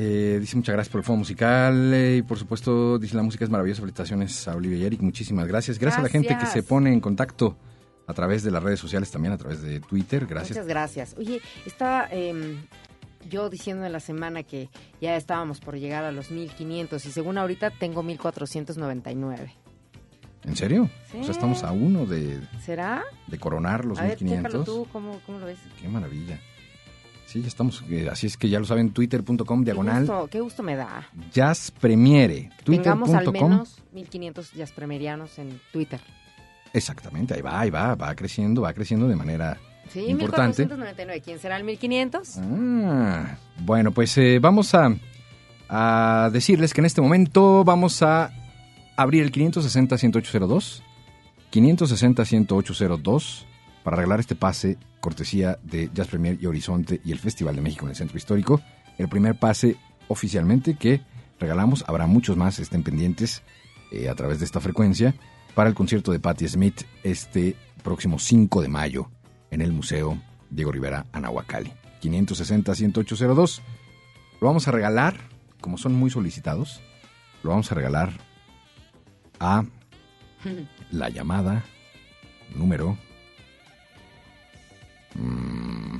Eh, dice muchas gracias por el fondo musical eh, y por supuesto dice la música es maravillosa. Felicitaciones a Olivia y Eric. Muchísimas gracias. Gracias, a la gente que se pone en contacto a través de las redes sociales, también a través de Twitter. Gracias. Muchas gracias. Oye, estaba em, yo diciendo en la semana que ya estábamos por llegar a los 1500 y según ahorita tengo 1499. ¿En serio? Sí. O sea, estamos a uno de, ¿Será? de coronar los a ver, 1500. chécalo tú, ¿cómo, ¿cómo lo ves? Qué maravilla. Sí, ya estamos. eh, así es que ya lo saben, twitter.com Qué diagonal gusto, qué gusto me da. jazz premiere. Tengamos al menos 1500 jazz premierianos en Twitter. Exactamente, ahí va, ahí va, va creciendo, va creciendo de manera Sí, importante. 1499. ¿Quién será el 1500? Ah, bueno, pues eh, vamos a, a decirles que en este momento vamos a abrir el 560-10802, 560-10802, para regalar este pase cortesía de Jazz Premier y Horizonte y el Festival de México en el Centro Histórico. El primer pase oficialmente que regalamos, habrá muchos más, estén pendientes eh, a través de esta frecuencia, para el concierto de Patti Smith este próximo 5 de mayo en el Museo Diego Rivera Anahuacalli. 560-10802. Lo vamos a regalar, como son muy solicitados, lo vamos a regalar a la llamada número... mm,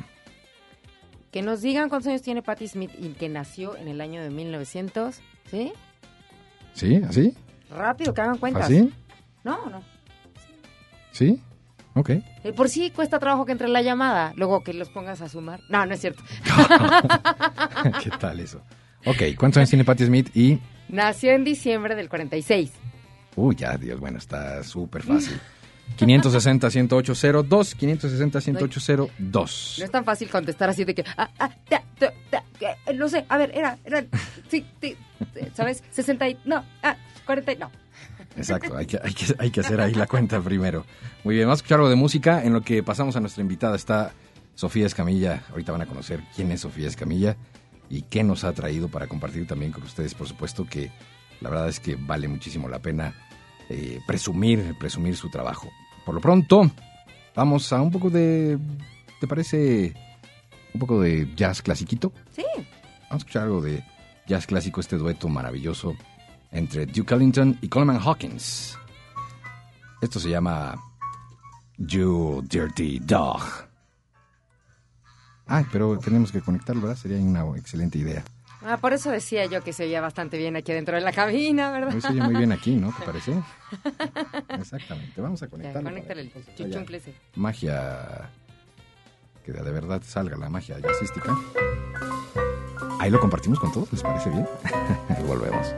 Que nos digan cuántos años tiene Patti Smith y que nació en el año de 1900. ¿Sí? ¿Sí? ¿Así? Rápido, que hagan cuentas. ¿Así? No, no. ¿Sí? Ok. Eh, por sí cuesta trabajo que entre la llamada. Luego que los pongas a sumar. No, no es cierto. ¿Qué tal eso? Ok, ¿cuántos años tiene Patti Smith? Y... Nació en diciembre del 46. Uy, ya, Dios, bueno, está súper fácil. 560-10802, 560-10802. No es tan fácil contestar así de que... Ah, ah, ta, ta, ta, eh, no sé, a ver, era... era sí, sí, ¿sabes? 60 y... No, ah, 40 y... No. Exacto, hay que, hay, que, hay que hacer ahí la cuenta primero. Muy bien, vamos a escuchar algo de música. En lo que pasamos a nuestra invitada está Sofía Escamilla. Ahorita van a conocer quién es Sofía Escamilla y qué nos ha traído para compartir también con ustedes. Por supuesto que la verdad es que vale muchísimo la pena eh, presumir, presumir su trabajo. Por lo pronto, vamos a un poco de... ¿Te parece un poco de jazz clasiquito? Sí. Vamos a escuchar algo de jazz clásico, este dueto maravilloso entre Duke Ellington y Coleman Hawkins. Esto se llama You Dirty Dog. Ay, pero tenemos que conectarlo, ¿verdad? Sería una excelente idea. Ah, por eso decía yo que se oía bastante bien aquí dentro de la cabina, ¿verdad? Hoy se oye muy bien aquí, ¿no? ¿Te parece? Exactamente. Vamos a conectarlo. conéctale el. Magia. Que de verdad salga la magia jazzística. Ahí lo compartimos con todos, ¿les parece bien? volvemos.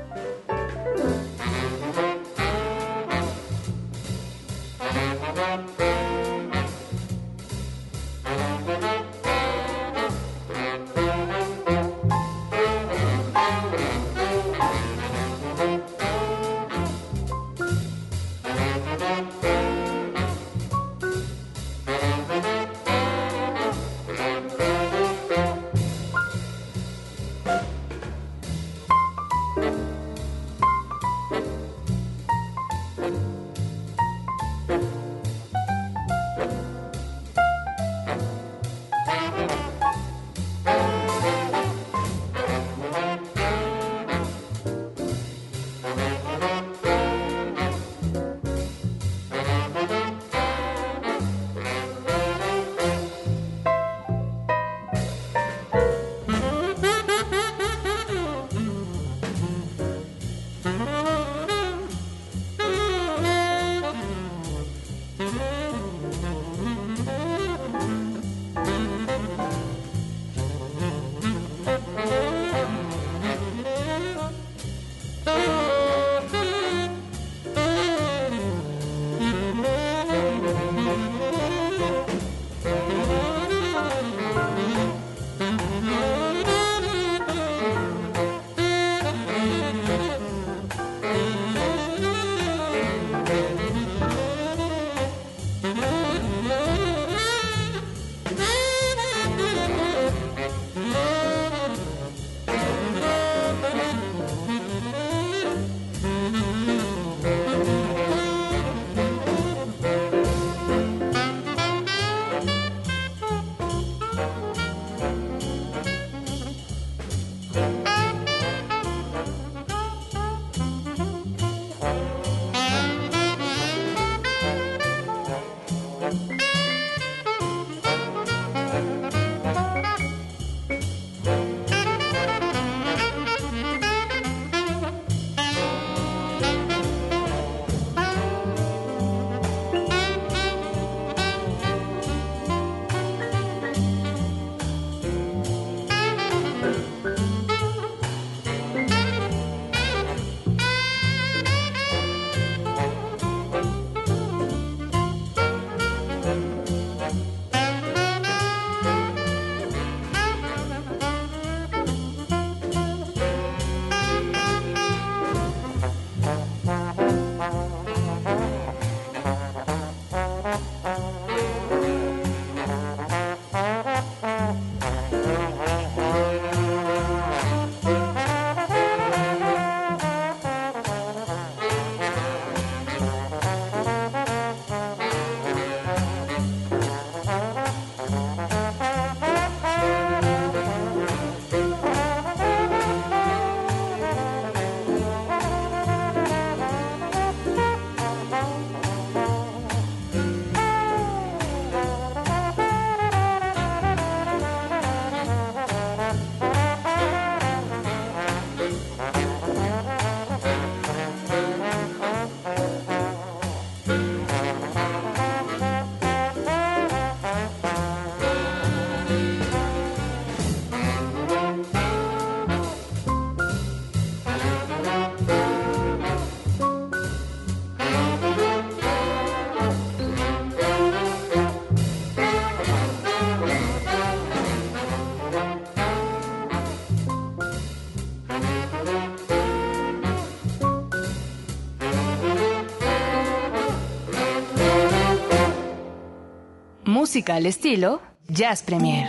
Música al estilo Jazz Premier.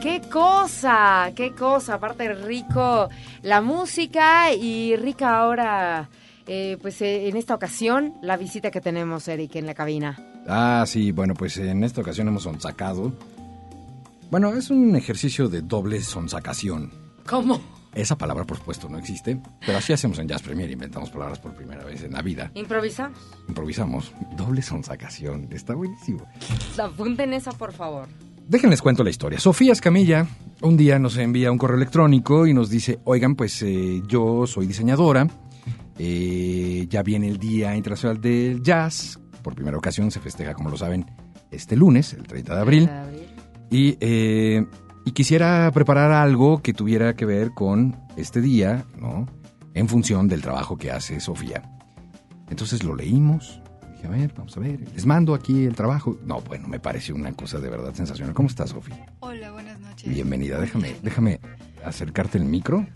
¡Qué cosa! ¡Qué cosa! Aparte rico la música y rica ahora, eh, pues eh, en esta ocasión, la visita que tenemos, Eric, en la cabina. Ah, sí, bueno, pues en esta ocasión hemos sonsacado. Bueno, es un ejercicio de doble sonsacación. ¿Cómo? Esa palabra, por supuesto, no existe, pero así hacemos en Jazz Premier, inventamos palabras por primera vez en la vida. ¿Improvisamos? Improvisamos. Doble sonsacación. Está buenísimo. Apunten esa, por favor. Déjenles cuento la historia. Sofía Escamilla un día nos envía un correo electrónico y nos dice, oigan, pues eh, yo soy diseñadora, eh, ya viene el Día Internacional del Jazz, por primera ocasión se festeja, como lo saben, este lunes, el 30 de abril, y, eh, y quisiera preparar algo que tuviera que ver con este día, ¿no? En función del trabajo que hace Sofía. Entonces lo leímos, Dije, a ver, vamos a ver, les mando aquí el trabajo. No, bueno, me pareció una cosa de verdad sensacional. ¿Cómo estás, Sofía? Hola, buenas noches. Bienvenida, déjame, déjame acercarte el micro.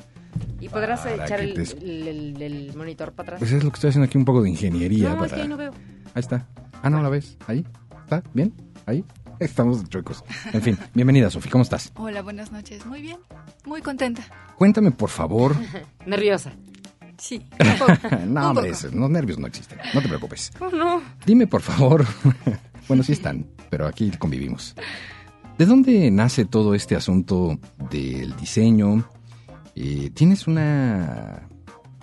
¿Y podrás echar el, te- el- el- el monitor para atrás? Pues es lo que estoy haciendo aquí, un poco de ingeniería. no, para... es que ahí no veo. Ahí está. Ah, no, la ves. Ahí. ¿Está? ¿Bien? Ahí. Estamos chuecos. En fin, bienvenida, Sofía. ¿Cómo estás? Hola, buenas noches. Muy bien, muy contenta. Cuéntame, por favor. Nerviosa. Sí, un poco. no, hombre, esos- los nervios no existen. No te preocupes. ¿Cómo no? Dime, por favor. bueno, sí están, pero aquí convivimos. ¿De dónde nace todo este asunto del diseño? Eh, ¿Tienes una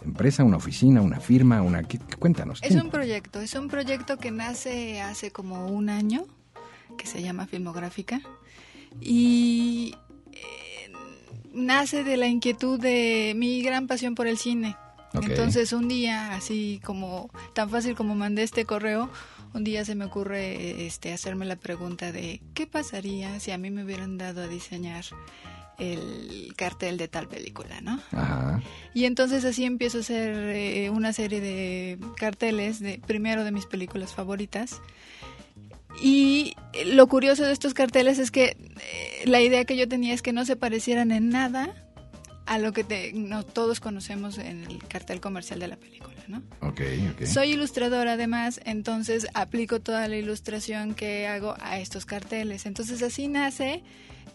empresa, una oficina, una firma, una... ¿qué- qué- Cuéntanos. Es un proyecto, es un proyecto que nace hace como un año, que se llama Filmográfica, y eh, nace de la inquietud de mi gran pasión por el cine. Entonces un día, así como tan fácil como mandé este correo, un día se me ocurre este hacerme la pregunta de qué pasaría si a mí me hubieran dado a diseñar el cartel de tal película, ¿no? Ajá. Y entonces así empiezo a hacer eh, una serie de carteles, de, primero de mis películas favoritas. Y lo curioso de estos carteles es que eh, la idea que yo tenía es que no se parecieran en nada a lo que te- no, todos conocemos en el cartel comercial de la película, ¿no? Ok, ok. Soy ilustradora además, entonces aplico toda la ilustración que hago a estos carteles. Entonces así nace,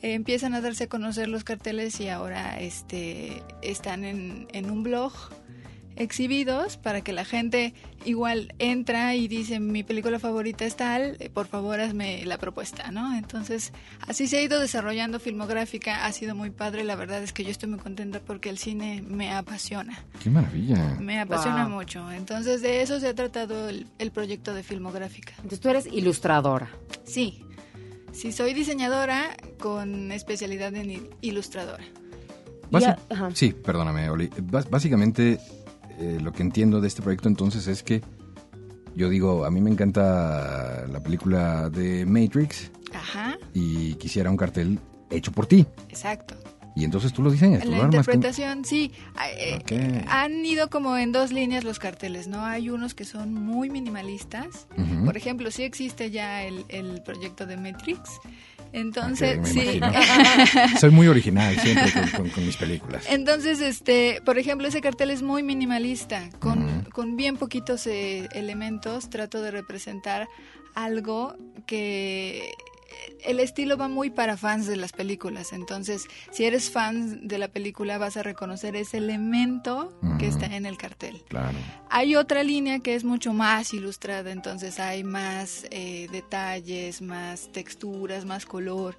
eh, empiezan a darse a conocer los carteles y ahora este, están en, en un blog exhibidos para que la gente igual entra y dice mi película favorita es tal, eh, por favor hazme la propuesta, ¿no? Entonces así se ha ido desarrollando filmográfica, ha sido muy padre, la verdad es que yo estoy muy contenta porque el cine me apasiona. Qué maravilla. Me apasiona Wow. mucho. Entonces, de eso se ha tratado el, el proyecto de Filmográfica. Entonces tú eres ilustradora. Sí. Sí, soy diseñadora con especialidad en il- ilustradora. Basi- Ya-. Sí, perdóname, Oli. Básicamente, eh, lo que entiendo de este proyecto entonces es que yo digo, a mí me encanta la película de Matrix Ajá, y quisiera un cartel hecho por ti. exacto. Y entonces tú lo diseñas, tú La lo con- interpretación, sí. Ah, eh. Han ido como en dos líneas los carteles, ¿no? Hay unos que son muy minimalistas. Por ejemplo, sí existe ya el, el proyecto de Matrix. Entonces, sí. Soy muy original siempre con, con- con mis películas. Entonces, este, por ejemplo, ese cartel es muy minimalista, con, con bien poquitos eh, elementos. Trato de representar algo que el estilo va muy para fans de las películas. Entonces, si eres fan de la película, vas a reconocer ese elemento que está en el cartel. Claro. Hay otra línea que es mucho más ilustrada, entonces hay más eh, detalles, más texturas, más color,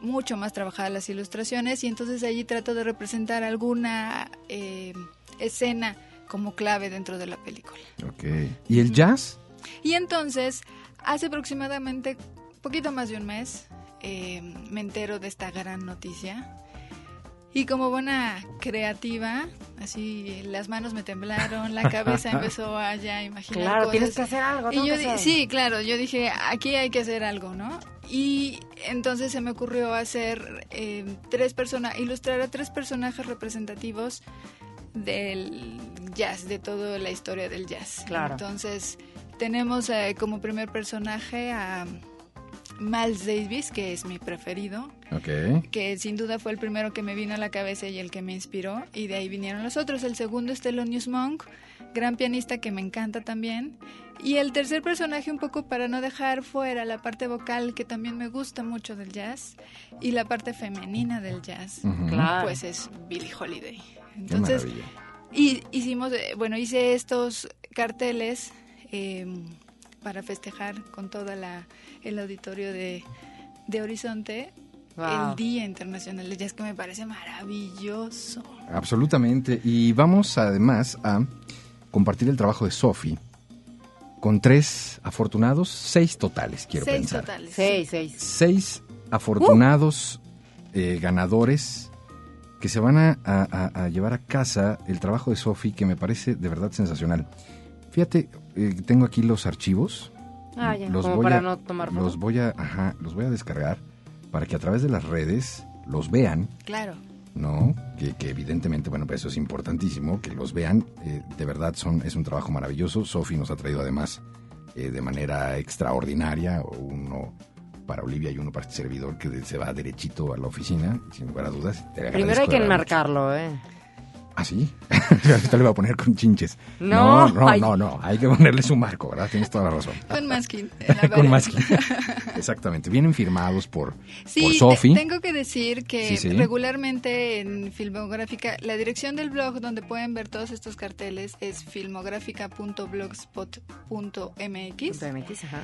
mucho más trabajadas las ilustraciones y entonces allí trato de representar alguna eh, escena como clave dentro de la película. Ok. ¿Y el jazz? Y entonces, hace aproximadamente poquito más de un mes, eh, me entero de esta gran noticia. Y como buena creativa, así las manos me temblaron, la cabeza empezó a ya imaginar Claro, cosas. tienes que hacer algo. Y yo hacer. sí, claro, yo dije, aquí hay que hacer algo, ¿no? Y entonces se me ocurrió hacer eh, tres personas, ilustrar a tres personajes representativos del jazz, de toda la historia del jazz. Claro. Entonces tenemos eh, como primer personaje a, Miles Davis, que es mi preferido, Ok. que sin duda fue el primero que me vino a la cabeza y el que me inspiró, y de ahí vinieron los otros. El segundo es Thelonious Monk, gran pianista que me encanta también. Y el tercer personaje, un poco para no dejar fuera la parte vocal, que también me gusta mucho del jazz, y la parte femenina del jazz. Claro. pues es Billie Holiday. Entonces, y hicimos, eh, bueno, hice estos carteles eh, para festejar con toda la el auditorio de, de Horizonte Wow. el Día Internacional del Jazz, que me parece maravilloso. Absolutamente. Y vamos además a compartir el trabajo de Sofi con tres afortunados, seis totales, quiero Seis pensar. totales. Seis, seis. Seis afortunados eh, ganadores que se van a, a- a- a llevar a casa el trabajo de Sofi, que me parece de verdad sensacional. Fíjate, eh, tengo aquí los archivos. Ah, ya, los como voy para a, no tomar foto. los voy a, ajá, los voy a descargar para que a través de las redes los vean Claro. ¿no? Que, que evidentemente, bueno, pues eso es importantísimo, que los vean. eh, de verdad, son, es un trabajo maravilloso. Sofi nos ha traído además eh, de manera extraordinaria, uno para Olivia y uno para este servidor, que se va derechito a la oficina, sin lugar a dudas. Te Primero hay que enmarcarlo, ¿eh? Mucho. ¿Ah, sí? Ahorita le voy a poner con chinches. No, no, no, ay. no, no, hay que ponerle su marco, ¿verdad? Tienes toda la razón. Con masking. la con masking. Exactamente. Vienen firmados por, Sí, por Sofi. tengo que decir que Sí, sí. regularmente en Filmográfica, la dirección del blog donde pueden ver todos estos carteles es filmográfica.blogspot.mx. MX, ajá.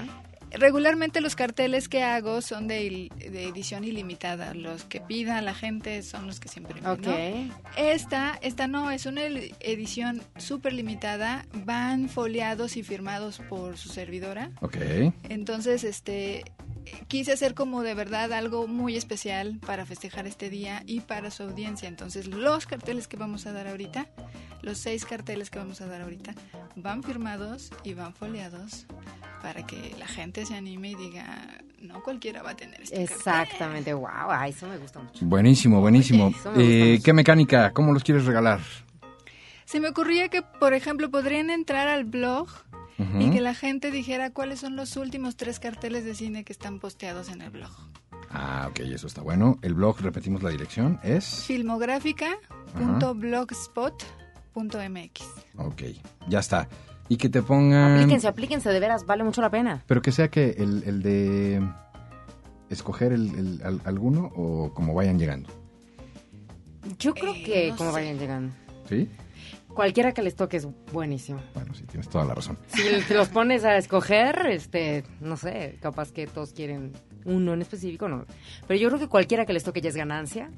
Regularmente los carteles que hago son de, il- de edición ilimitada. Los que pida la gente son los que se imprimen. Ok. ¿no? Esta, esta no, es una edición súper limitada. Van foliados y firmados por su servidora. Ok. Entonces, este, quise hacer como de verdad algo muy especial para festejar este día y para su audiencia. Entonces, los carteles que vamos a dar ahorita, los seis carteles que vamos a dar ahorita, van firmados y van foliados para que la gente se anime y diga, no cualquiera va a tener este cartel". Exactamente, wow, ay, eso me gusta mucho. Buenísimo, buenísimo. Me Eh, mucho. ¿Qué mecánica? ¿Cómo los quieres regalar? Se me ocurría que, por ejemplo, podrían entrar al blog y que la gente dijera cuáles son los últimos tres carteles de cine que están posteados en el blog. Ah, ok, eso está bueno. El blog, repetimos la dirección, es... filmográfica.blogspot.mx. Ok, ya está. Y que te pongan... Aplíquense, aplíquense, de veras, vale mucho la pena. Pero que sea que el, el de escoger el, el- al- alguno o como vayan llegando. Yo creo Eh, que no como sé. vayan llegando. ¿Sí? Cualquiera que les toque es buenísimo. Bueno, sí, tienes toda la razón. Si te los pones a escoger, este, no sé, capaz que todos quieren uno en específico, no. Pero yo creo que cualquiera que les toque ya es ganancia,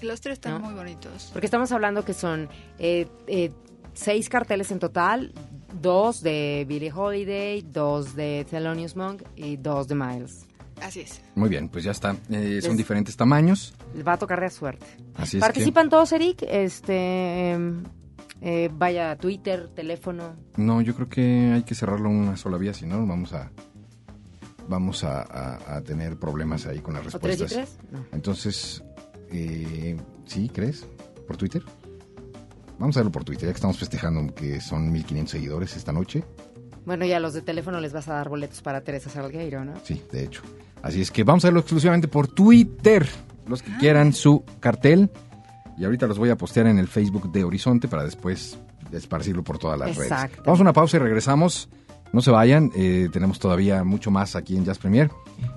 Los tres están ¿No? muy bonitos. porque estamos hablando que son eh, eh, seis carteles en total, dos de Billie Holiday, dos de Thelonious Monk y dos de Miles. Así es. Muy bien, pues ya está. Eh, son Les- diferentes tamaños. Va a tocar de suerte. Así es Participan todos, Eric. Este, em, eh, vaya, Twitter, teléfono. No, yo creo que hay que cerrarlo una sola vía, si no vamos a... Vamos a, a- a tener problemas ahí con las ¿O tres y respuestas. tres? No. Entonces, eh, ¿sí crees? ¿Por Twitter? Vamos a verlo por Twitter, ya que estamos festejando que son 1500 seguidores esta noche. Bueno, ya a los de teléfono les vas a dar boletos para Teresa Salgueiro, ¿no? Sí, de hecho. Así es que vamos a verlo exclusivamente por Twitter. Los que quieran su cartel. Y ahorita los voy a postear en el Facebook de Horizonte para después esparcirlo por todas las Exacto. redes. Vamos a una pausa y regresamos. No se vayan, eh, tenemos todavía mucho más aquí en Jazz Premier.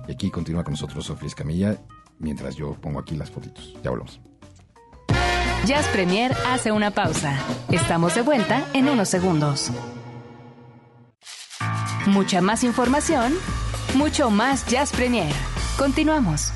Y aquí continúa con nosotros Sofía Escamilla mientras yo pongo aquí las fotitos. Ya volvemos. Jazz Premier hace una pausa. Estamos de vuelta en unos segundos. Mucha más información, mucho más Jazz Premier. Continuamos.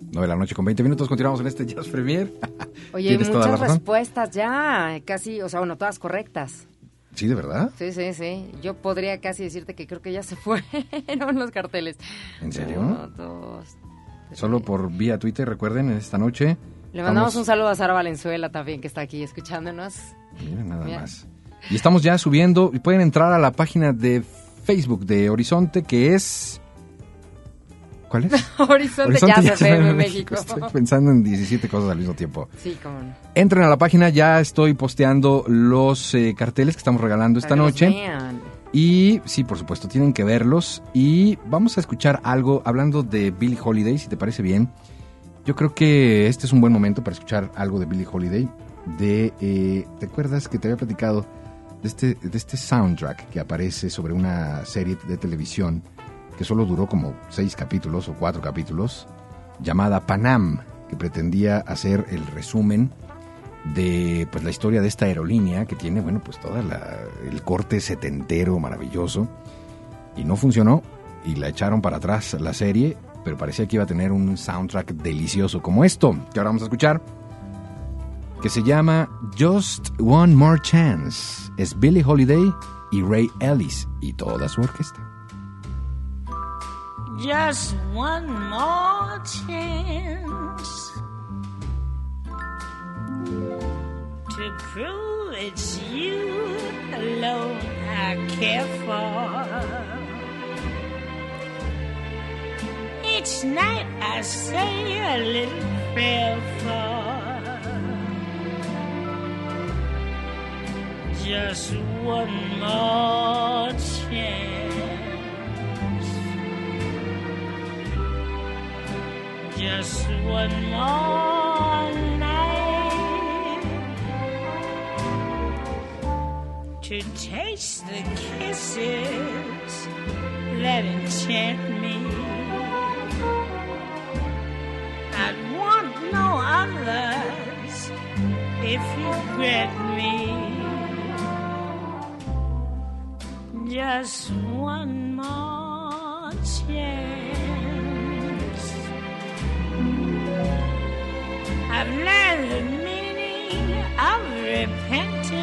De la noche con 20 minutos. Continuamos en este Jazz Premier. Oye, muchas respuestas ya, casi, o sea, bueno, todas correctas. Sí, de verdad. Sí, sí, sí. Yo podría casi decirte que creo que ya se fueron los carteles. ¿En serio? Uno, dos, tres. Solo por vía Twitter, recuerden, esta noche. Le mandamos un saludo a Sara Valenzuela también, que está aquí escuchándonos. Mira, nada Mira. más. Y estamos ya subiendo y pueden entrar a la página de Facebook de Horizonte que es ¿Cuál es? Horizonte, Jazz FM México. Estoy pensando en 17 cosas al mismo tiempo. Sí, cómo no. Entren a la página, ya estoy posteando los eh, carteles que estamos regalando esta los noche. Y sí, por supuesto, tienen que verlos. Y vamos a escuchar algo hablando de Billie Holiday, si te parece bien. Yo creo que este es un buen momento para escuchar algo de Billie Holiday. De, eh, ¿Te acuerdas que te había platicado de este, de este soundtrack que aparece sobre una serie de televisión que solo duró como seis capítulos o cuatro capítulos, llamada Panam, que pretendía hacer el resumen de pues la historia de esta aerolínea que tiene bueno pues todo el corte setentero maravilloso. Y no funcionó y la echaron para atrás la serie pero parecía que iba a tener un soundtrack delicioso como esto que ahora vamos a escuchar que se llama Just One More Chance. Es Billie Holiday y Ray Ellis y toda su orquesta Just one more chance to prove it's you alone I care for. Each night I say a little prayer for just one more chance. Just one more night to taste the kisses that enchant me. I'd want no others if you grant me just one more chance. I've learned the meaning of repentance.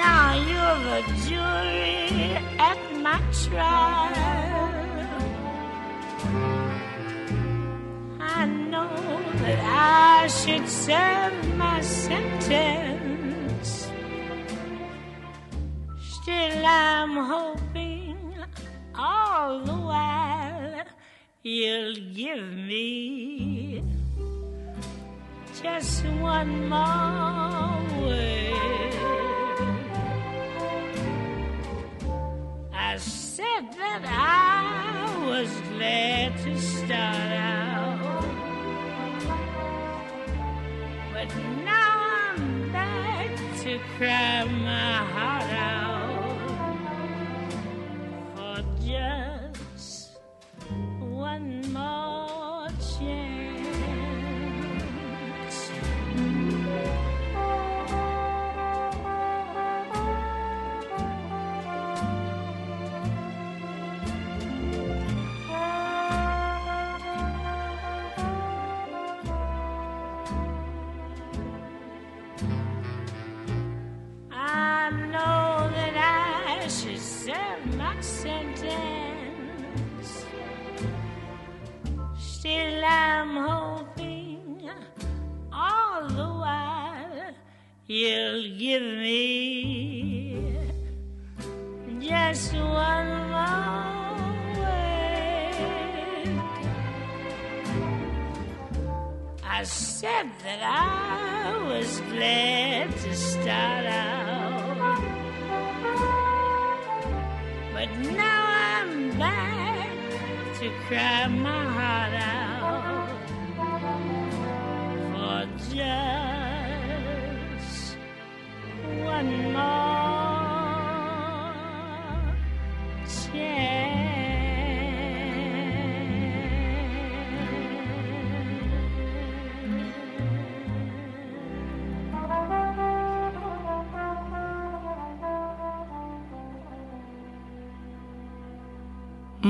Now you're the jury at my trial. I know that I should serve my sentence. Still, I'm hoping all the you'll give me just one more word. I said that I was glad to start out, but now I'm back to cry my heart out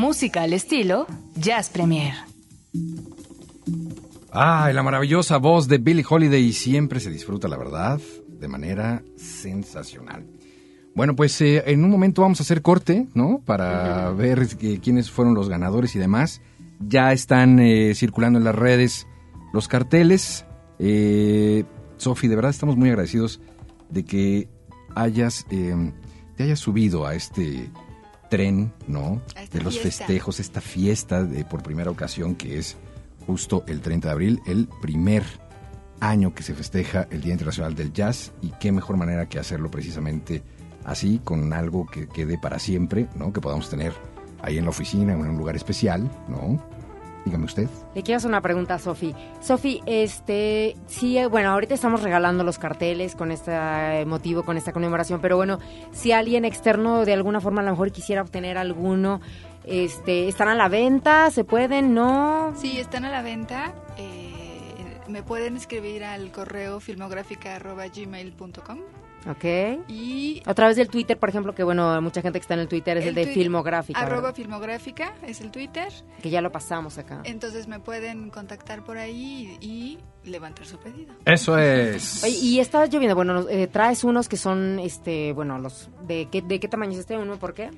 Música al estilo Jazz Premier. Ay, la maravillosa voz de Billie Holiday siempre se disfruta, la verdad, de manera sensacional. Bueno, pues eh, en un momento vamos a hacer corte, ¿no? Para ver eh, quiénes fueron los ganadores y demás. Ya están eh, circulando en las redes los carteles. Eh, Sofi, de verdad estamos muy agradecidos de que hayas, te hayas subido a este, tren, ¿no? De los fiesta. festejos, esta fiesta de por primera ocasión que es justo el 30 de abril, el primer año que se festeja el Día Internacional del Jazz y qué mejor manera que hacerlo precisamente así, con algo que quede para siempre, ¿no? Que podamos tener ahí en la oficina o en un lugar especial, ¿no? Dígame usted. Le quiero hacer una pregunta a Sofi. Sofi, este, sí, eh, bueno, ahorita estamos regalando los carteles con este motivo, con esta conmemoración, pero bueno, si alguien externo de alguna forma a lo mejor quisiera obtener alguno, este, ¿están a la venta? ¿Se pueden? ¿No? Sí, están a la venta. eh, me pueden escribir al correo filmográfica.gmail.com Ok. y A través del Twitter, por ejemplo, que bueno, mucha gente que está en el Twitter es el, de twi- Filmográfica, Arroba ¿verdad? filmográfica es el Twitter. que ya lo pasamos acá. Entonces me pueden contactar por ahí y, y levantar su pedido. Eso es. Oye, y está lloviendo, bueno, eh, traes unos que son, este, bueno, los, ¿de qué, de qué tamaño es este uno? ¿Por qué?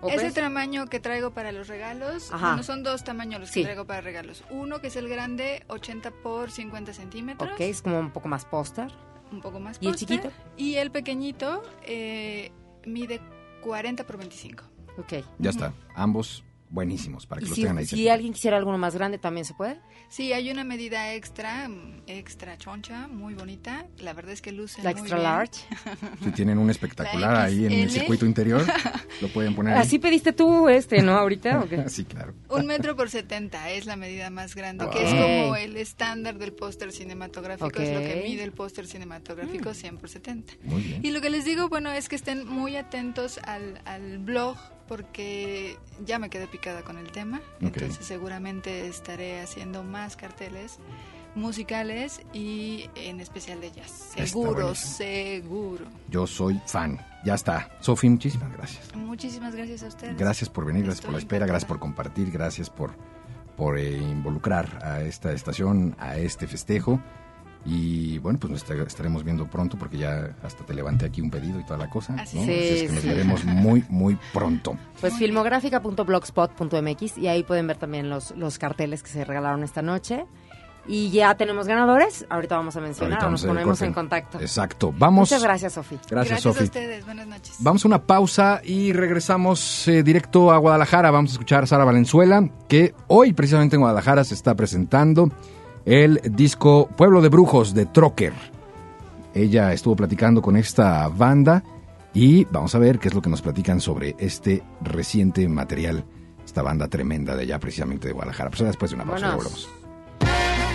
¿O Ese tamaño que traigo para los regalos, Ajá. bueno, son dos tamaños los Sí. que traigo para regalos. Uno que es el grande, 80 por 50 centímetros, Ok, es como un poco más póster. Un poco más ¿Y el chiquito? Y el pequeñito eh, mide 40 por 25. Ok. Ya está. Ambos buenísimos para que Y los si, tengan ahí. si cerca. alguien quisiera alguno más grande, ¿también se puede? Sí, hay una medida extra, mm, extra choncha, muy bonita. La verdad es que luce La muy extra bien. large. Si tienen un espectacular La ahí en el circuito interior, lo pueden poner ahí. Así pediste tú este, ¿no? Ahorita, ¿o qué? Sí, claro. Un metro por 70 es la medida más grande, que Wow. es como el estándar del póster cinematográfico, es lo que mide el póster cinematográfico 100 por 70. Muy bien. Y lo que les digo, bueno, es que estén muy atentos al, al blog porque ya me quedé picada con el tema, Ok. entonces seguramente estaré haciendo más carteles musicales y en especial de jazz. Seguro, seguro. Yo soy fan. Ya está. Sofi, muchísimas gracias. Muchísimas gracias a ustedes. Gracias por venir, gracias por la espera, gracias por compartir, gracias por, por eh, involucrar a esta estación, a este festejo. Y bueno, pues nos estar- estaremos viendo pronto porque ya hasta te levanté aquí un pedido y toda la cosa. Así ¿no? es. Así es que Sí, nos veremos muy, muy pronto. Pues filmográfica.blogspot.mx y ahí pueden ver también los, los carteles que se regalaron esta noche. Y ya tenemos ganadores. Ahorita vamos a mencionar, vamos nos ponemos corte. en contacto. Exacto. Vamos. Muchas gracias, Sofi. Gracias, Gracias a Sofi. ustedes. Buenas noches. Vamos a una pausa y regresamos eh, directo a Guadalajara. Vamos a escuchar a Sara Valenzuela, que hoy precisamente en Guadalajara se está presentando el disco Pueblo de Brujos de Trocker. Ella estuvo platicando con esta banda y vamos a ver qué es lo que nos platican sobre este reciente material, esta banda tremenda de allá precisamente de Guadalajara. Pues después de una pausa, volvemos.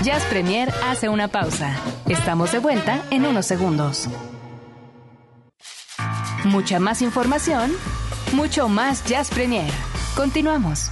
Jazz Premier hace una pausa. Estamos de vuelta en unos segundos. Mucha más información, mucho más Jazz Premier. Continuamos.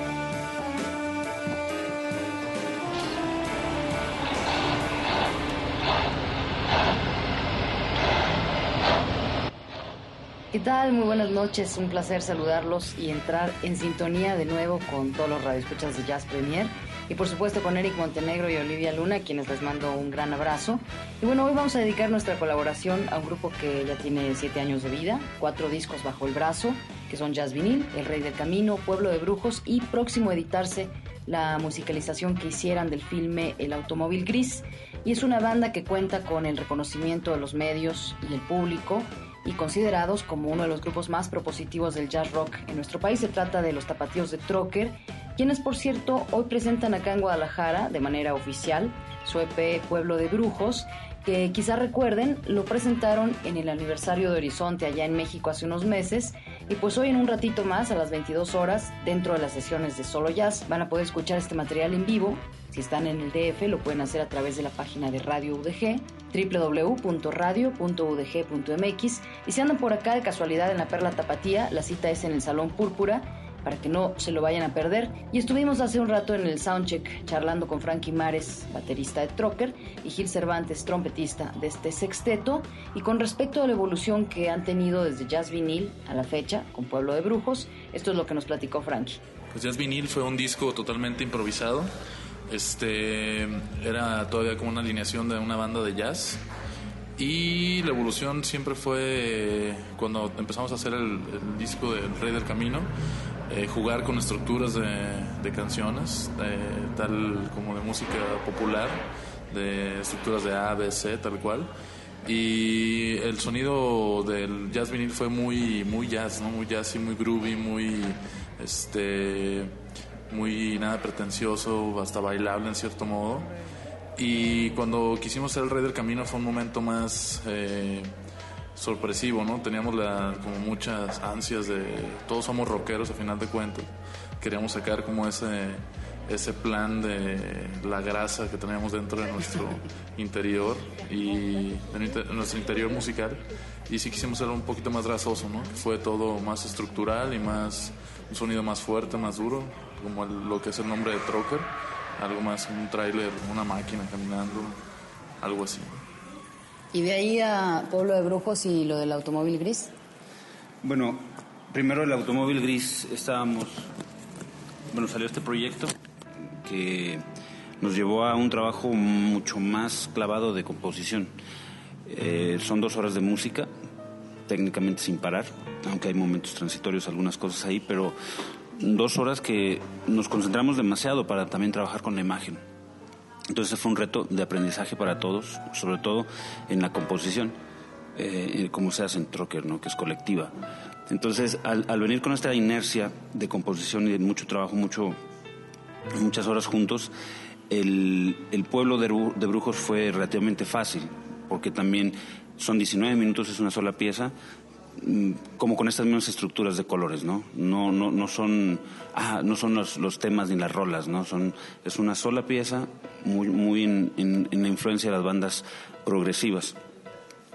¿Qué tal? Muy buenas noches. Un placer saludarlos y entrar en sintonía de nuevo con todos los radioescuchas de Jazz Premier. Y por supuesto con Eric Montenegro y Olivia Luna, quienes les mando un gran abrazo. Y bueno, hoy vamos a dedicar nuestra colaboración a un grupo que ya tiene siete años de vida, cuatro discos bajo el brazo, que son Jazz Vinil, El Rey del Camino, Pueblo de Brujos y próximo a editarse la musicalización que hicieran del filme El Automóvil Gris. Y es una banda que cuenta con el reconocimiento de los medios y el público y considerados como uno de los grupos más propositivos del jazz rock en nuestro país. Se trata de los Tapatíos de Trocker, quienes por cierto hoy presentan acá en Guadalajara de manera oficial su EP Pueblo de Brujos, que quizá recuerden, lo presentaron en el aniversario de Horizonte allá en México hace unos meses y pues hoy en un ratito más a las 22 horas dentro de las sesiones de Solo Jazz van a poder escuchar este material en vivo. Si están en el DF lo pueden hacer a través de la página de Radio UDG www.radio.udg.mx y si andan por acá de casualidad en la Perla Tapatía, la cita es en el Salón Púrpura para que no se lo vayan a perder. Y estuvimos hace un rato en el Soundcheck charlando con Frankie Mares, baterista de Trocker, y Gil Cervantes, trompetista de este sexteto. Y con respecto a la evolución que han tenido desde Jazz Vinil a la fecha, con Pueblo de Brujos, esto es lo que nos platicó Frankie. Pues Jazz Vinil fue un disco totalmente improvisado. Este era todavía como una alineación de una banda de jazz. Y la evolución siempre fue cuando empezamos a hacer el, el disco del Rey del Camino, eh, jugar con estructuras de, canciones, de- tal como de música popular, de estructuras de A, B, C, tal cual. Y el sonido del jazz vinil fue muy, muy jazz, ¿no? Muy jazzy, muy groovy, muy, este, muy nada pretencioso, hasta bailable en cierto modo. Y cuando quisimos ser el rey del camino fue un momento más eh, sorpresivo, ¿no? Teníamos la, como muchas ansias de... Todos somos rockeros a final de cuentas. Queríamos sacar como ese, ese plan de la grasa que teníamos dentro de nuestro interior y de nu- de nuestro interior musical. Y sí quisimos ser un poquito más grasoso, ¿no? Que fue todo más estructural y más... Un sonido más fuerte, más duro, como el- lo que es el nombre de Trocker algo más, un tráiler, una máquina caminando, algo así. Y de ahí a Pueblo de Brujos y lo del automóvil gris. Bueno, primero el automóvil gris estábamos, bueno, salió este proyecto que nos llevó a un trabajo mucho más clavado de composición. Eh, son dos horas de música, técnicamente sin parar, aunque hay momentos transitorios, algunas cosas ahí, pero dos horas que nos concentramos demasiado para también trabajar con la imagen. Entonces fue un reto de aprendizaje para todos, sobre todo en la composición, eh, como se hace en Trocker, ¿no? que es colectiva. Entonces, al, al venir con esta inercia de composición y de mucho trabajo, mucho, muchas horas juntos, el, el pueblo de, Bru- de Brujos fue relativamente fácil, porque también son 19 minutos, es una sola pieza, como con estas mismas estructuras de colores, ¿no? No, no, no son, ah, no son los, los temas ni las rolas, ¿no? Son, es una sola pieza muy, muy en, en- en la influencia de las bandas progresivas.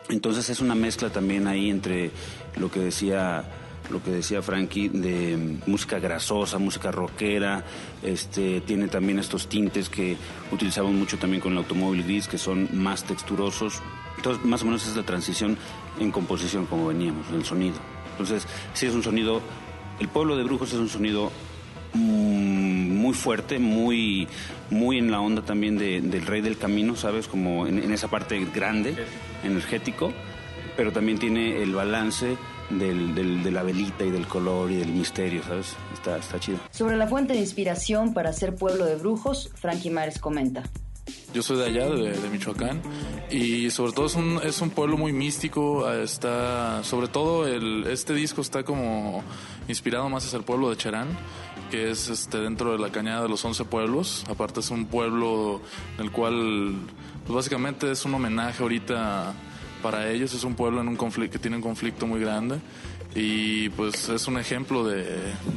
Entonces es una mezcla también ahí entre lo que decía lo que decía Frankie de mm, música grasosa, música rockera, este tiene también estos tintes que utilizamos mucho también con el automóvil gris que son más texturosos. Entonces, más o menos es la transición en composición como veníamos, el sonido. Entonces, sí es un sonido el pueblo de Brujos es un sonido mm, muy fuerte, muy, muy en la onda también de- del Rey del Camino, ¿sabes? Como en, esa parte grande, energético, pero también tiene el balance del, del- de la velita y del color y del misterio, ¿sabes? Está, está chido. Sobre la fuente de inspiración para ser Pueblo de Brujos, Frankie Mares comenta. Yo soy de allá, de, Michoacán, y sobre todo es un, es un pueblo muy místico. eh, Está, sobre todo, el, este disco está como inspirado más hacia el pueblo de Cherán, que es este, dentro de la cañada de los 11 pueblos. Aparte, es un pueblo en el cual, pues básicamente, es un homenaje ahorita para ellos. Es un pueblo en un conflicto, que tiene un conflicto muy grande, y pues es un ejemplo de,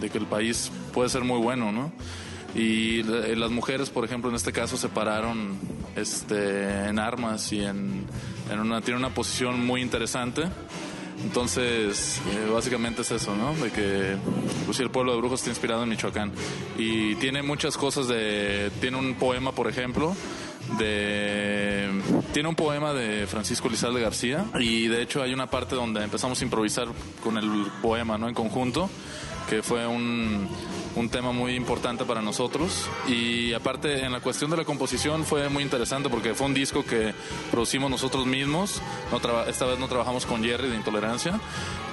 de que el país puede ser muy bueno, ¿no? Y la- las mujeres, por ejemplo, en este caso se pararon este, en armas y en, en una, tiene una posición muy interesante. Entonces, eh, básicamente es eso, ¿no? De que pues, el pueblo de Brujos está inspirado en Michoacán. Y tiene muchas cosas de... Tiene un poema, por ejemplo, de... Tiene un poema de Francisco Lizalde García y de hecho hay una parte donde empezamos a improvisar con el poema, ¿no? En conjunto, que fue un, un tema muy importante para nosotros. Y aparte, en la cuestión de la composición fue muy interesante porque fue un disco que producimos nosotros mismos. No esta vez no trabajamos con Jerry de Intolerancia.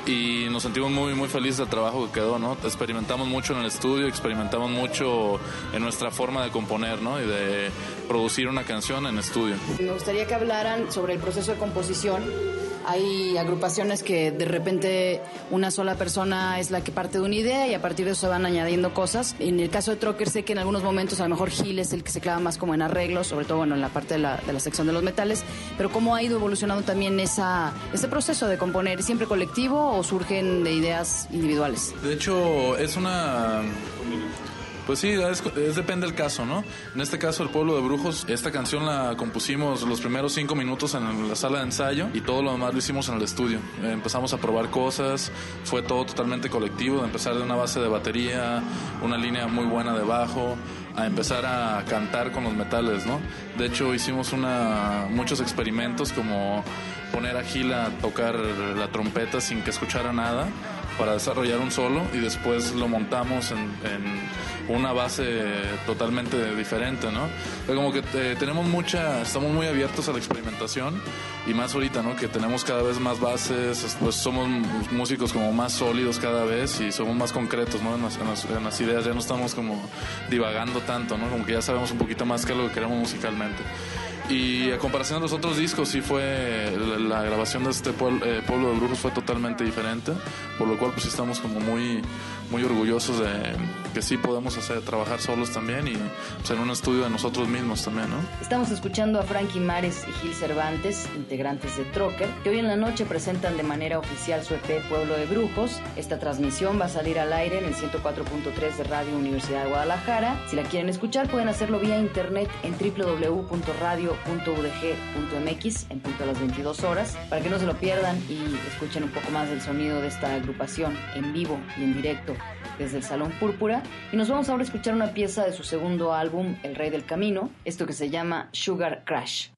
Y nos sentimos muy, muy felices del trabajo que quedó, ¿no? Experimentamos mucho en el estudio, experimentamos mucho en nuestra forma de componer, ¿no? Y de producir una canción en estudio. Me gustaría que hablaran sobre el proceso de composición. Hay agrupaciones que de repente una sola persona es la que parte de una idea y a partir de eso van añadiendo cosas. En el caso de Trocker sé que en algunos momentos a lo mejor Gil es el que se clava más como en arreglos, sobre todo bueno, en la parte de la, de la sección de los metales, pero cómo ha ido evolucionando también esa, ese proceso de componer, ¿siempre colectivo o surgen de ideas individuales? De hecho, es una... Pues sí, es, es depende del caso, ¿no? En este caso, El Pueblo de Brujos, esta canción la compusimos los primeros cinco minutos en la sala de ensayo y todo lo demás lo hicimos en el estudio. Empezamos a probar cosas, fue todo totalmente colectivo, de empezar de una base de batería, una línea muy buena de bajo, a empezar a cantar con los metales, ¿no? De hecho, hicimos una, muchos experimentos como poner a Gil a tocar la trompeta sin que escuchara nada para desarrollar un solo y después lo montamos en, una base totalmente diferente, ¿no? Pero como que eh, tenemos mucha, estamos muy abiertos a la experimentación y más ahorita, ¿no? Que tenemos cada vez más bases, pues somos músicos como más sólidos cada vez y somos más concretos, ¿no? En las- en las ideas ya no estamos como divagando tanto, ¿no? Como que ya sabemos un poquito más qué es lo que queremos musicalmente. Y a comparación de los otros discos, sí fue la, grabación de este pueblo, eh, pueblo de brujos fue totalmente diferente, por lo cual pues estamos como muy muy orgullosos de que sí podemos hacer trabajar solos también y pues, en un estudio de nosotros mismos también, ¿no? Estamos escuchando a Frankie Mares y Gil Cervantes, integrantes de Trocker, que hoy en la noche presentan de manera oficial su EP Pueblo de Brujos. Esta transmisión va a salir al aire en el 104.3 de Radio Universidad de Guadalajara. Si la quieren escuchar, pueden hacerlo vía internet en www.radio.udg.mx en punto a las 22 horas, para que no se lo pierdan y escuchen un poco más del sonido de esta agrupación en vivo y en directo desde el Salón Púrpura. Y nos vamos ahora a escuchar una pieza de su segundo álbum, El Rey del Camino, esto que se llama Sugar Crash.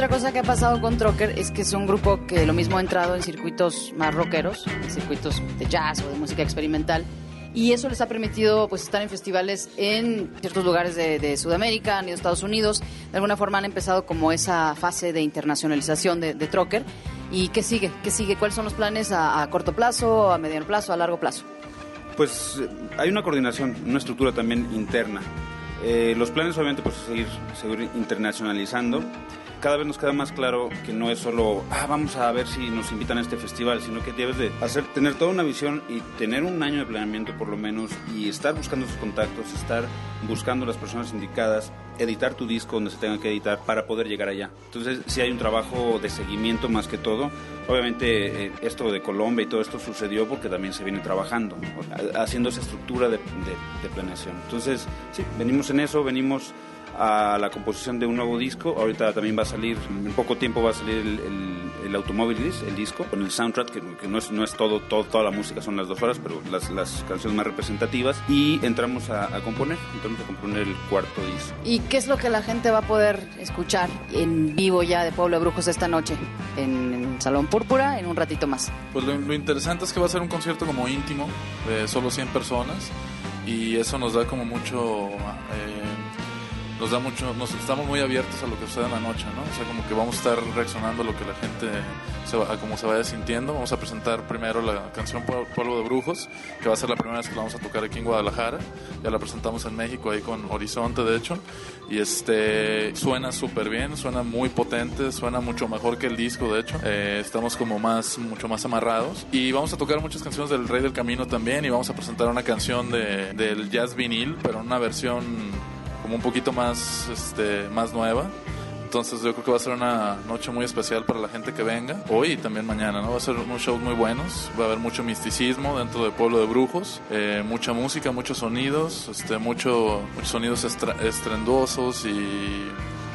Otra cosa que ha pasado con Trocker es que es un grupo que lo mismo ha entrado en circuitos más rockeros, en circuitos de jazz o de música experimental. Y eso les ha permitido pues estar en festivales en ciertos lugares de, de Sudamérica, en Estados Unidos. De alguna forma han empezado como esa fase de internacionalización de, de Trocker. ¿Y qué sigue? ¿Qué sigue? ¿Cuáles son los planes a, a corto plazo, a mediano plazo, a largo plazo? Pues hay una coordinación, una estructura también interna. Eh, los planes obviamente pues seguir, seguir internacionalizando. Cada vez nos queda más claro que no es solo, ah, vamos a ver si nos invitan a este festival, sino que debes de hacer, tener toda una visión y tener un año de planeamiento por lo menos y estar buscando sus contactos, estar buscando las personas indicadas, editar tu disco donde se tenga que editar para poder llegar allá. Entonces, sí hay un trabajo de seguimiento más que todo. Obviamente, eh, esto de Colombia y todo esto sucedió porque también se viene trabajando, ha- haciendo esa estructura de, de- de planeación. Entonces, sí, venimos en eso, venimos a la composición de un nuevo disco. Ahorita también va a salir, en poco tiempo va a salir el, el, el Automóvil el disco, con el soundtrack, que, que no, es, no es todo, todo, toda la música, son las dos horas, pero las, las canciones más representativas. Y entramos a, a componer, entramos a componer el cuarto disco. ¿Y qué es lo que la gente va a poder escuchar en vivo ya de Pueblo de Brujos esta noche? En el Salón Púrpura, en un ratito más. Pues lo, lo interesante es que va a ser un concierto como íntimo, de solo 100 personas, y eso nos da como mucho... eh, nos da mucho, nos estamos muy abiertos a lo que suceda en la noche, ¿no? O sea, como que vamos a estar reaccionando a lo que la gente, se va- a cómo se vaya sintiendo. Vamos a presentar primero la canción Pue- Pueblo de Brujos, que va a ser la primera vez que la vamos a tocar aquí en Guadalajara. Ya la presentamos en México, ahí con Horizonte, de hecho. Y este, suena súper bien, suena muy potente, suena mucho mejor que el disco, de hecho. Eh, estamos como más, mucho más amarrados. Y vamos a tocar muchas canciones del Rey del Camino también. Y vamos a presentar una canción de, del jazz vinil, pero una versión como un poquito más, este, más nueva. Entonces yo creo que va a ser una noche muy especial para la gente que venga. Hoy y también mañana, ¿no? Va a ser unos shows muy buenos. Va a haber mucho misticismo dentro del pueblo de Brujos. eh, mucha música, muchos sonidos, este, mucho, muchos sonidos estrenduosos y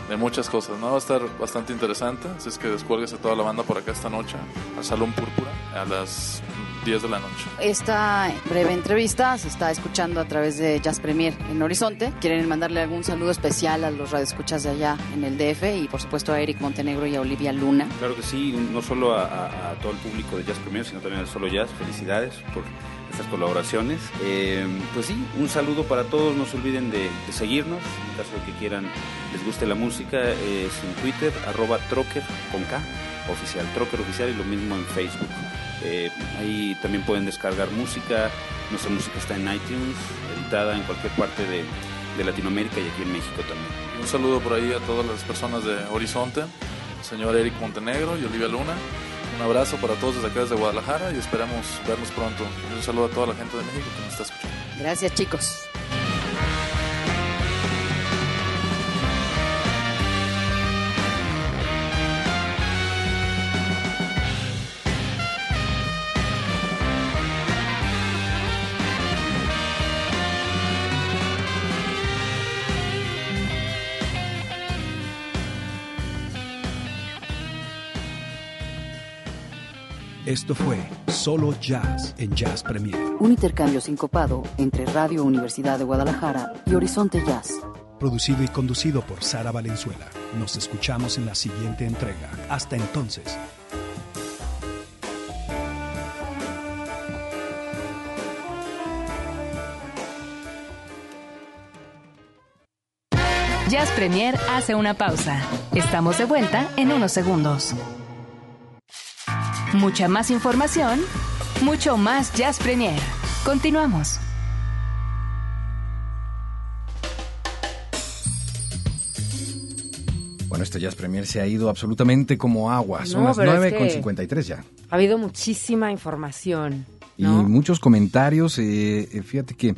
de muchas cosas, ¿no? Va a estar bastante interesante. Así es que descuélguese toda la banda por acá esta noche al Salón Púrpura a las 10 de la noche. Esta breve entrevista se está escuchando a través de Jazz Premier en Horizonte. ¿Quieren mandarle algún saludo especial a los radioescuchas de allá en el DF y por supuesto a Eric Montenegro y a Olivia Luna? Claro que sí, no solo a, a- a todo el público de Jazz Premier, sino también al Solo Jazz. Felicidades por estas colaboraciones. Eh, pues sí, un saludo para todos. No se olviden de, de seguirnos. En caso de que quieran, les guste la música, es en Twitter, arroba trocker con K, oficial, trocker oficial, y lo mismo en Facebook. Eh, ahí también pueden descargar música. Nuestra música está en iTunes, editada en cualquier parte de, de Latinoamérica y aquí en México también. Y un saludo por ahí a todas las personas de Horizonte, señor Eric Montenegro y Olivia Luna. Un abrazo para todos desde acá desde Guadalajara y esperamos vernos pronto. Y un saludo a toda la gente de México que nos está escuchando. Gracias chicos. Esto fue Solo Jazz en Jazz Premier, Un intercambio sincopado entre Radio Universidad de Guadalajara y Horizonte Jazz. producido y conducido por Sara Valenzuela. Nos escuchamos en la siguiente entrega. Hasta entonces. Jazz Premier hace una pausa. Estamos de vuelta en unos segundos. Mucha más información, mucho más Jazz Premier. Continuamos. Bueno, este Jazz Premier se ha ido absolutamente como agua. Son No, las pero es 9 que- con 53 ya. Ha habido muchísima información. Y muchos comentarios. eh, eh, fíjate que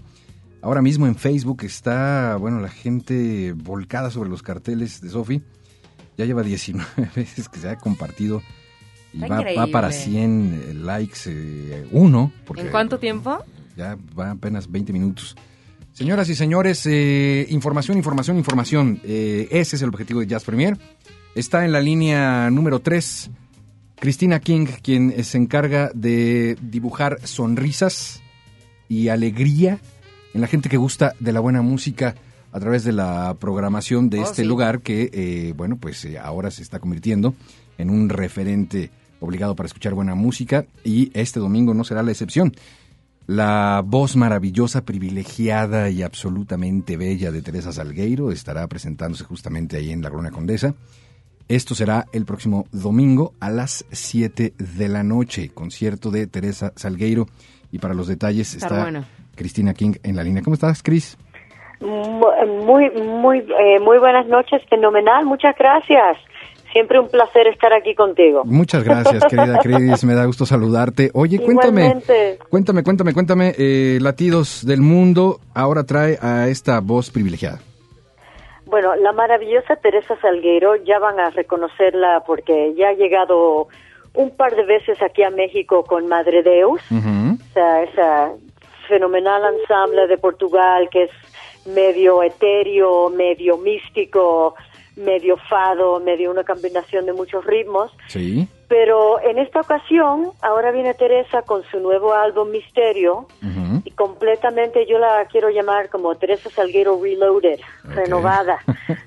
ahora mismo en Facebook está, bueno, la gente volcada sobre los carteles de Sofi. Ya lleva 19 veces que se ha compartido. Y va, para 100 eh, likes, eh, uno. Porque ¿En cuánto tiempo? Ya va apenas 20 minutos. Señoras y señores, eh, información, información, información. Eh, ese es el objetivo de Jazz Premier. Está en la línea número 3 Cristina King, quien se encarga de dibujar sonrisas y alegría en la gente que gusta de la buena música. a través de la programación de Oh, este sí. lugar que, eh, bueno, pues eh, ahora se está convirtiendo en un referente obligado para escuchar buena música y este domingo no será la excepción. La voz maravillosa, privilegiada y absolutamente bella de Teresa Salgueiro estará presentándose justamente ahí en la Colonia Condesa. Esto será el próximo domingo a las 7 de la noche, concierto de Teresa Salgueiro. Y para los detalles Está está bueno. Cristina King en la línea. ¿Cómo estás, Cris? Muy, muy, eh, muy buenas noches, fenomenal, muchas gracias. Siempre un placer estar aquí contigo. Muchas gracias, querida Cris. Me da gusto saludarte. Oye, cuéntame, Igualmente. cuéntame, cuéntame, cuéntame. eh, Latidos del Mundo ahora trae a esta voz privilegiada. Bueno, la maravillosa Teresa Salgueiro, ya van a reconocerla porque ya ha llegado un par de veces aquí a México con Madre Deus, o sea, esa fenomenal ensamble de Portugal que es medio etéreo, medio místico, medio fado, medio una combinación de muchos ritmos. Sí. Pero en esta ocasión, ahora viene Teresa con su nuevo álbum Misterio y completamente yo la quiero llamar como Teresa Salguero Reloaded, renovada.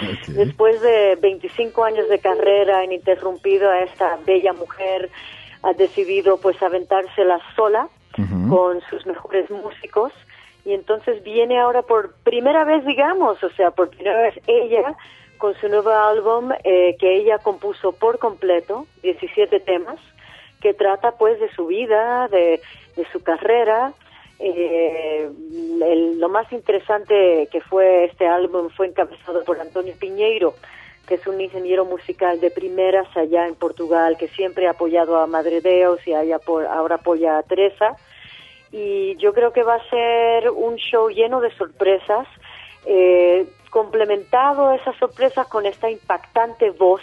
Después de 25 años de carrera ininterrumpida, esta bella mujer ha decidido pues aventársela sola con sus mejores músicos y entonces viene ahora por primera vez, digamos, o sea, por primera vez ella con su nuevo álbum eh, que ella compuso por completo, 17 temas, que trata pues de su vida, de, su carrera. Eh, el- lo más interesante que fue este álbum fue encabezado por Antonio Piñeiro, que es un ingeniero musical de primeras allá en Portugal, que siempre ha apoyado a Madre Deus y ahora apoya a Teresa y yo creo que va a ser un show lleno de sorpresas, eh, complementado esas sorpresas con esta impactante voz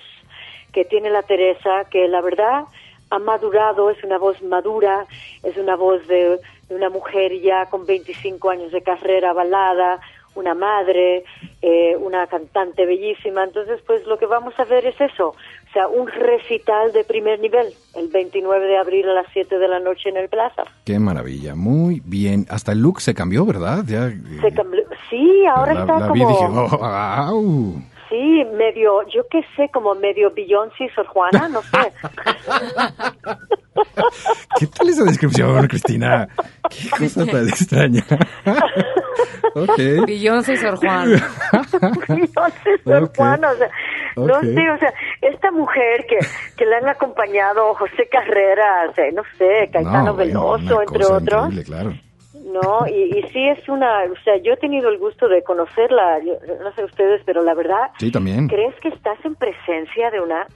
que tiene la Teresa, que la verdad ha madurado, es una voz madura, es una voz de, de una mujer ya con 25 años de carrera avalada, una madre, eh, una cantante bellísima. Entonces, pues lo que vamos a ver es eso, o sea, un recital de primer nivel, el 29 de abril a las 7 de la noche en el Plaza. Qué maravilla. Muy bien. Hasta el look se cambió, ¿verdad? Ya, eh, Se cambió- Sí, ahora la, está la como... vi dije, oh. Sí, medio, yo qué sé, como medio Beyoncé, Sor Juana, no sé. ¿Qué tal esa descripción, Cristina? Qué cosa tan extraña. ok. Beyoncé y Sor Juan. Beyoncé, Sor Ok. Juana, o sea, no Ok. sé, o sea, esta mujer que, que le han acompañado José Carreras, eh, no sé, Caetano No, Veloso, entre otros. claro. No, y, y sí es una, o sea, yo he tenido el gusto de conocerla, yo- no sé ustedes, pero la verdad, Sí, también. ¿crees que estás en presencia de una,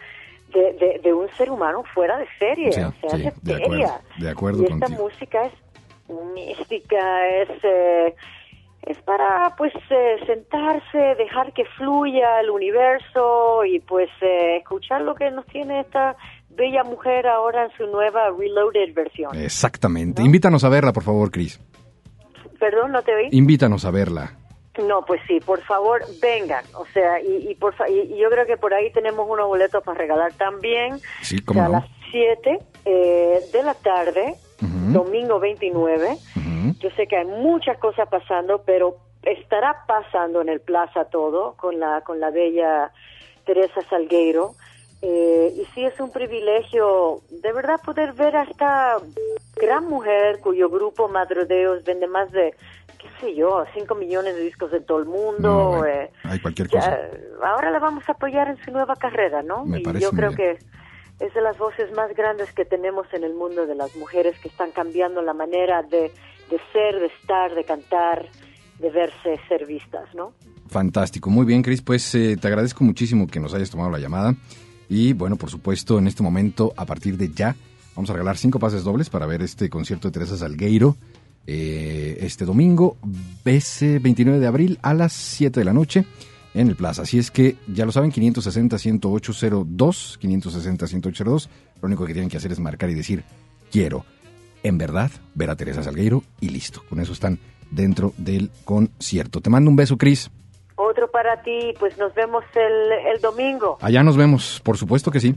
de, de, de un ser humano fuera de serie? Sí, o sea, sí, es de acuerdo, de acuerdo y esta contigo. música es mística, es, eh, es para, pues, eh, sentarse, dejar que fluya el universo y, pues, eh, escuchar lo que nos tiene esta bella mujer ahora en su nueva Reloaded versión. Exactamente. Invítanos a verla, por favor, Cris. Perdón, no te oí. Invítanos a verla. No, pues sí, por favor, vengan. O sea, y, y, por fa- y, yo creo que por ahí tenemos unos boletos para regalar también. Sí, O cómo sea, a no. las 7 eh, de la tarde, domingo 29. Yo sé que hay muchas cosas pasando, pero estará pasando en el Plaza todo con la, con la bella Teresa Salgueiro. Eh, y sí es un privilegio de verdad poder ver a esta gran mujer cuyo grupo Madre Deus vende más de, qué sé yo, 5 millones de discos de todo el mundo. No, bueno, eh, hay cualquier ya, cosa. ahora la vamos a apoyar en su nueva carrera, ¿no? Me y parece yo creo bien. que es de las voces más grandes que tenemos en el mundo de las mujeres que están cambiando la manera de, de ser, de estar, de cantar, de verse, ser vistas, ¿no? Fantástico. Muy bien, Cris. Pues eh, te agradezco muchísimo que nos hayas tomado la llamada. Y bueno, por supuesto, en este momento, a partir de ya, vamos a regalar cinco pases dobles para ver este concierto de Teresa Salgueiro eh, este domingo, ese 29 de abril a las 7 de la noche en el Plaza. Así es que ya lo saben, 560-10802, 560-10802. Lo único que tienen que hacer es marcar y decir, quiero, en verdad, ver a Teresa Salgueiro y listo. Con eso están dentro del concierto. Te mando un beso, Cris. Otro para ti, pues nos vemos el, el domingo. Allá nos vemos, por supuesto que sí.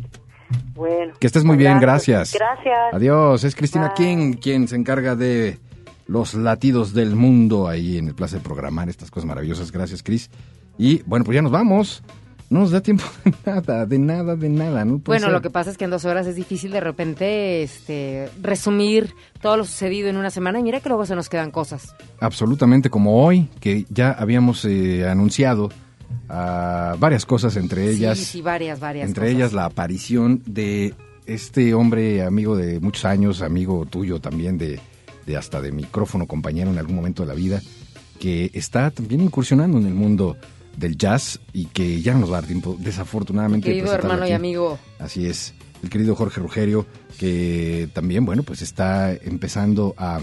Bueno. Que estés muy bien, abrazos. gracias. Gracias. Adiós. Es Cristina Bye. King quien se encarga de los latidos del mundo ahí en el placer de programar estas cosas maravillosas. Gracias, Cris. Y bueno, pues ya nos vamos. No nos da tiempo de nada, de nada, de nada. No Bueno, ser. lo que pasa es que en dos horas es difícil de repente este, resumir todo lo sucedido en una semana y mira que luego se nos quedan cosas. Absolutamente como hoy, que ya habíamos eh, anunciado ah, varias cosas, entre ellas, sí, sí, varias, varias. entre cosas. ellas la aparición de este hombre amigo de muchos años, amigo tuyo también de, de hasta de micrófono, compañero en algún momento de la vida, que está también incursionando en el mundo del jazz y que ya no nos va a dar tiempo, desafortunadamente. de Querido hermano y amigo. Así es, el querido Jorge Rugerio, que también, bueno, pues está empezando a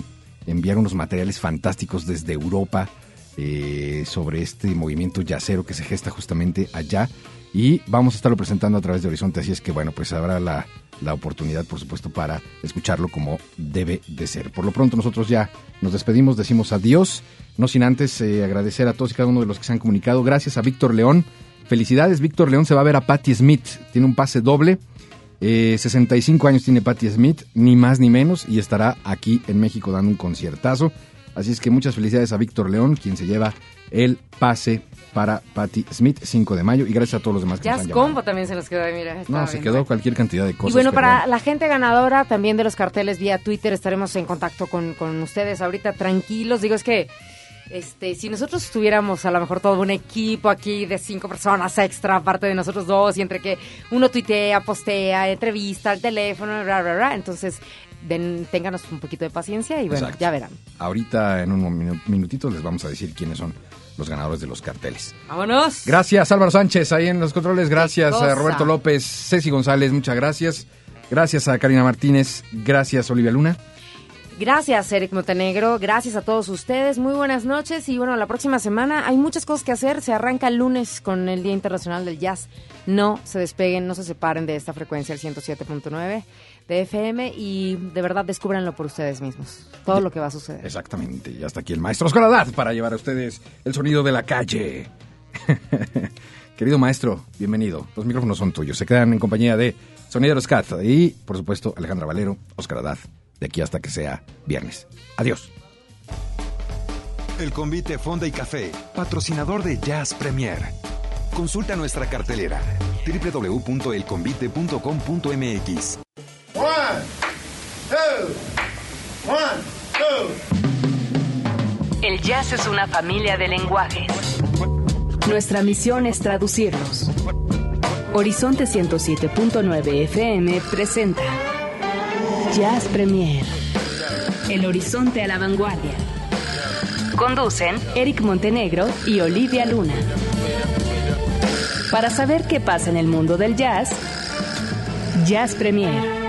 enviar unos materiales fantásticos desde Europa eh, sobre este movimiento yacero que se gesta justamente allá. Y vamos a estarlo presentando a través de Horizonte, así es que, bueno, pues habrá la, la oportunidad, por supuesto, para escucharlo como debe de ser. Por lo pronto, nosotros ya nos despedimos, decimos adiós, no sin antes eh, agradecer a todos y cada uno de los que se han comunicado. Gracias a Víctor León. Felicidades, Víctor León se va a ver a Patti Smith. Tiene un pase doble. Eh, 65 años tiene Patti Smith, ni más ni menos, y estará aquí en México dando un conciertazo. Así es que muchas felicidades a Víctor León, quien se lleva el pase para Patti Smith, 5 de mayo, y gracias a todos los demás que nos Jazz han llamado. Combo también se nos quedó, mira. No, se quedó cualquier cantidad de cosas. y bueno, para la gente ganadora también de los carteles vía Twitter estaremos en contacto con, con ustedes ahorita tranquilos. Digo, es que este, si nosotros estuviéramos a lo mejor todo un equipo aquí de cinco personas extra, aparte de nosotros dos, y entre que uno tuitea, postea, entrevista, el teléfono, bla, bla, bla, entonces den, ténganos un poquito de paciencia y bueno, Exacto. ya verán. Ahorita en un minu- minutito les vamos a decir quiénes son los ganadores de los carteles. ¡Vámonos! Gracias Álvaro Sánchez ahí en los controles, gracias a Roberto López, Ceci González, muchas gracias. Gracias a Karina Martínez, gracias Olivia Luna. Gracias, Eric Montenegro. Gracias a todos ustedes. Muy buenas noches. Y bueno, la próxima semana hay muchas cosas que hacer. Se arranca el lunes con el Día Internacional del Jazz. No se despeguen, no se separen de esta frecuencia, el 107.9 de FM. Y de verdad, descúbranlo por ustedes mismos. Todo lo que va a suceder. Exactamente, y hasta aquí el maestro Oscaradad para llevar a ustedes el sonido de la calle. Querido maestro, bienvenido. Los micrófonos son tuyos. Se quedan en compañía de Sonideros Cat y, por supuesto, Alejandra Valero, Oscar Haddad, de aquí hasta que sea viernes. Adiós. El convite Fonda y Café, patrocinador de Jazz Premier. Consulta nuestra cartelera www.elconvite.com.mx. One, two, one, two. El jazz es una familia de lenguajes. Nuestra misión es traducirlos. Horizonte 107.9 FM presenta Jazz Premier. El horizonte a la vanguardia. Conducen Eric Montenegro y Olivia Luna. Para saber qué pasa en el mundo del jazz, Jazz Premier.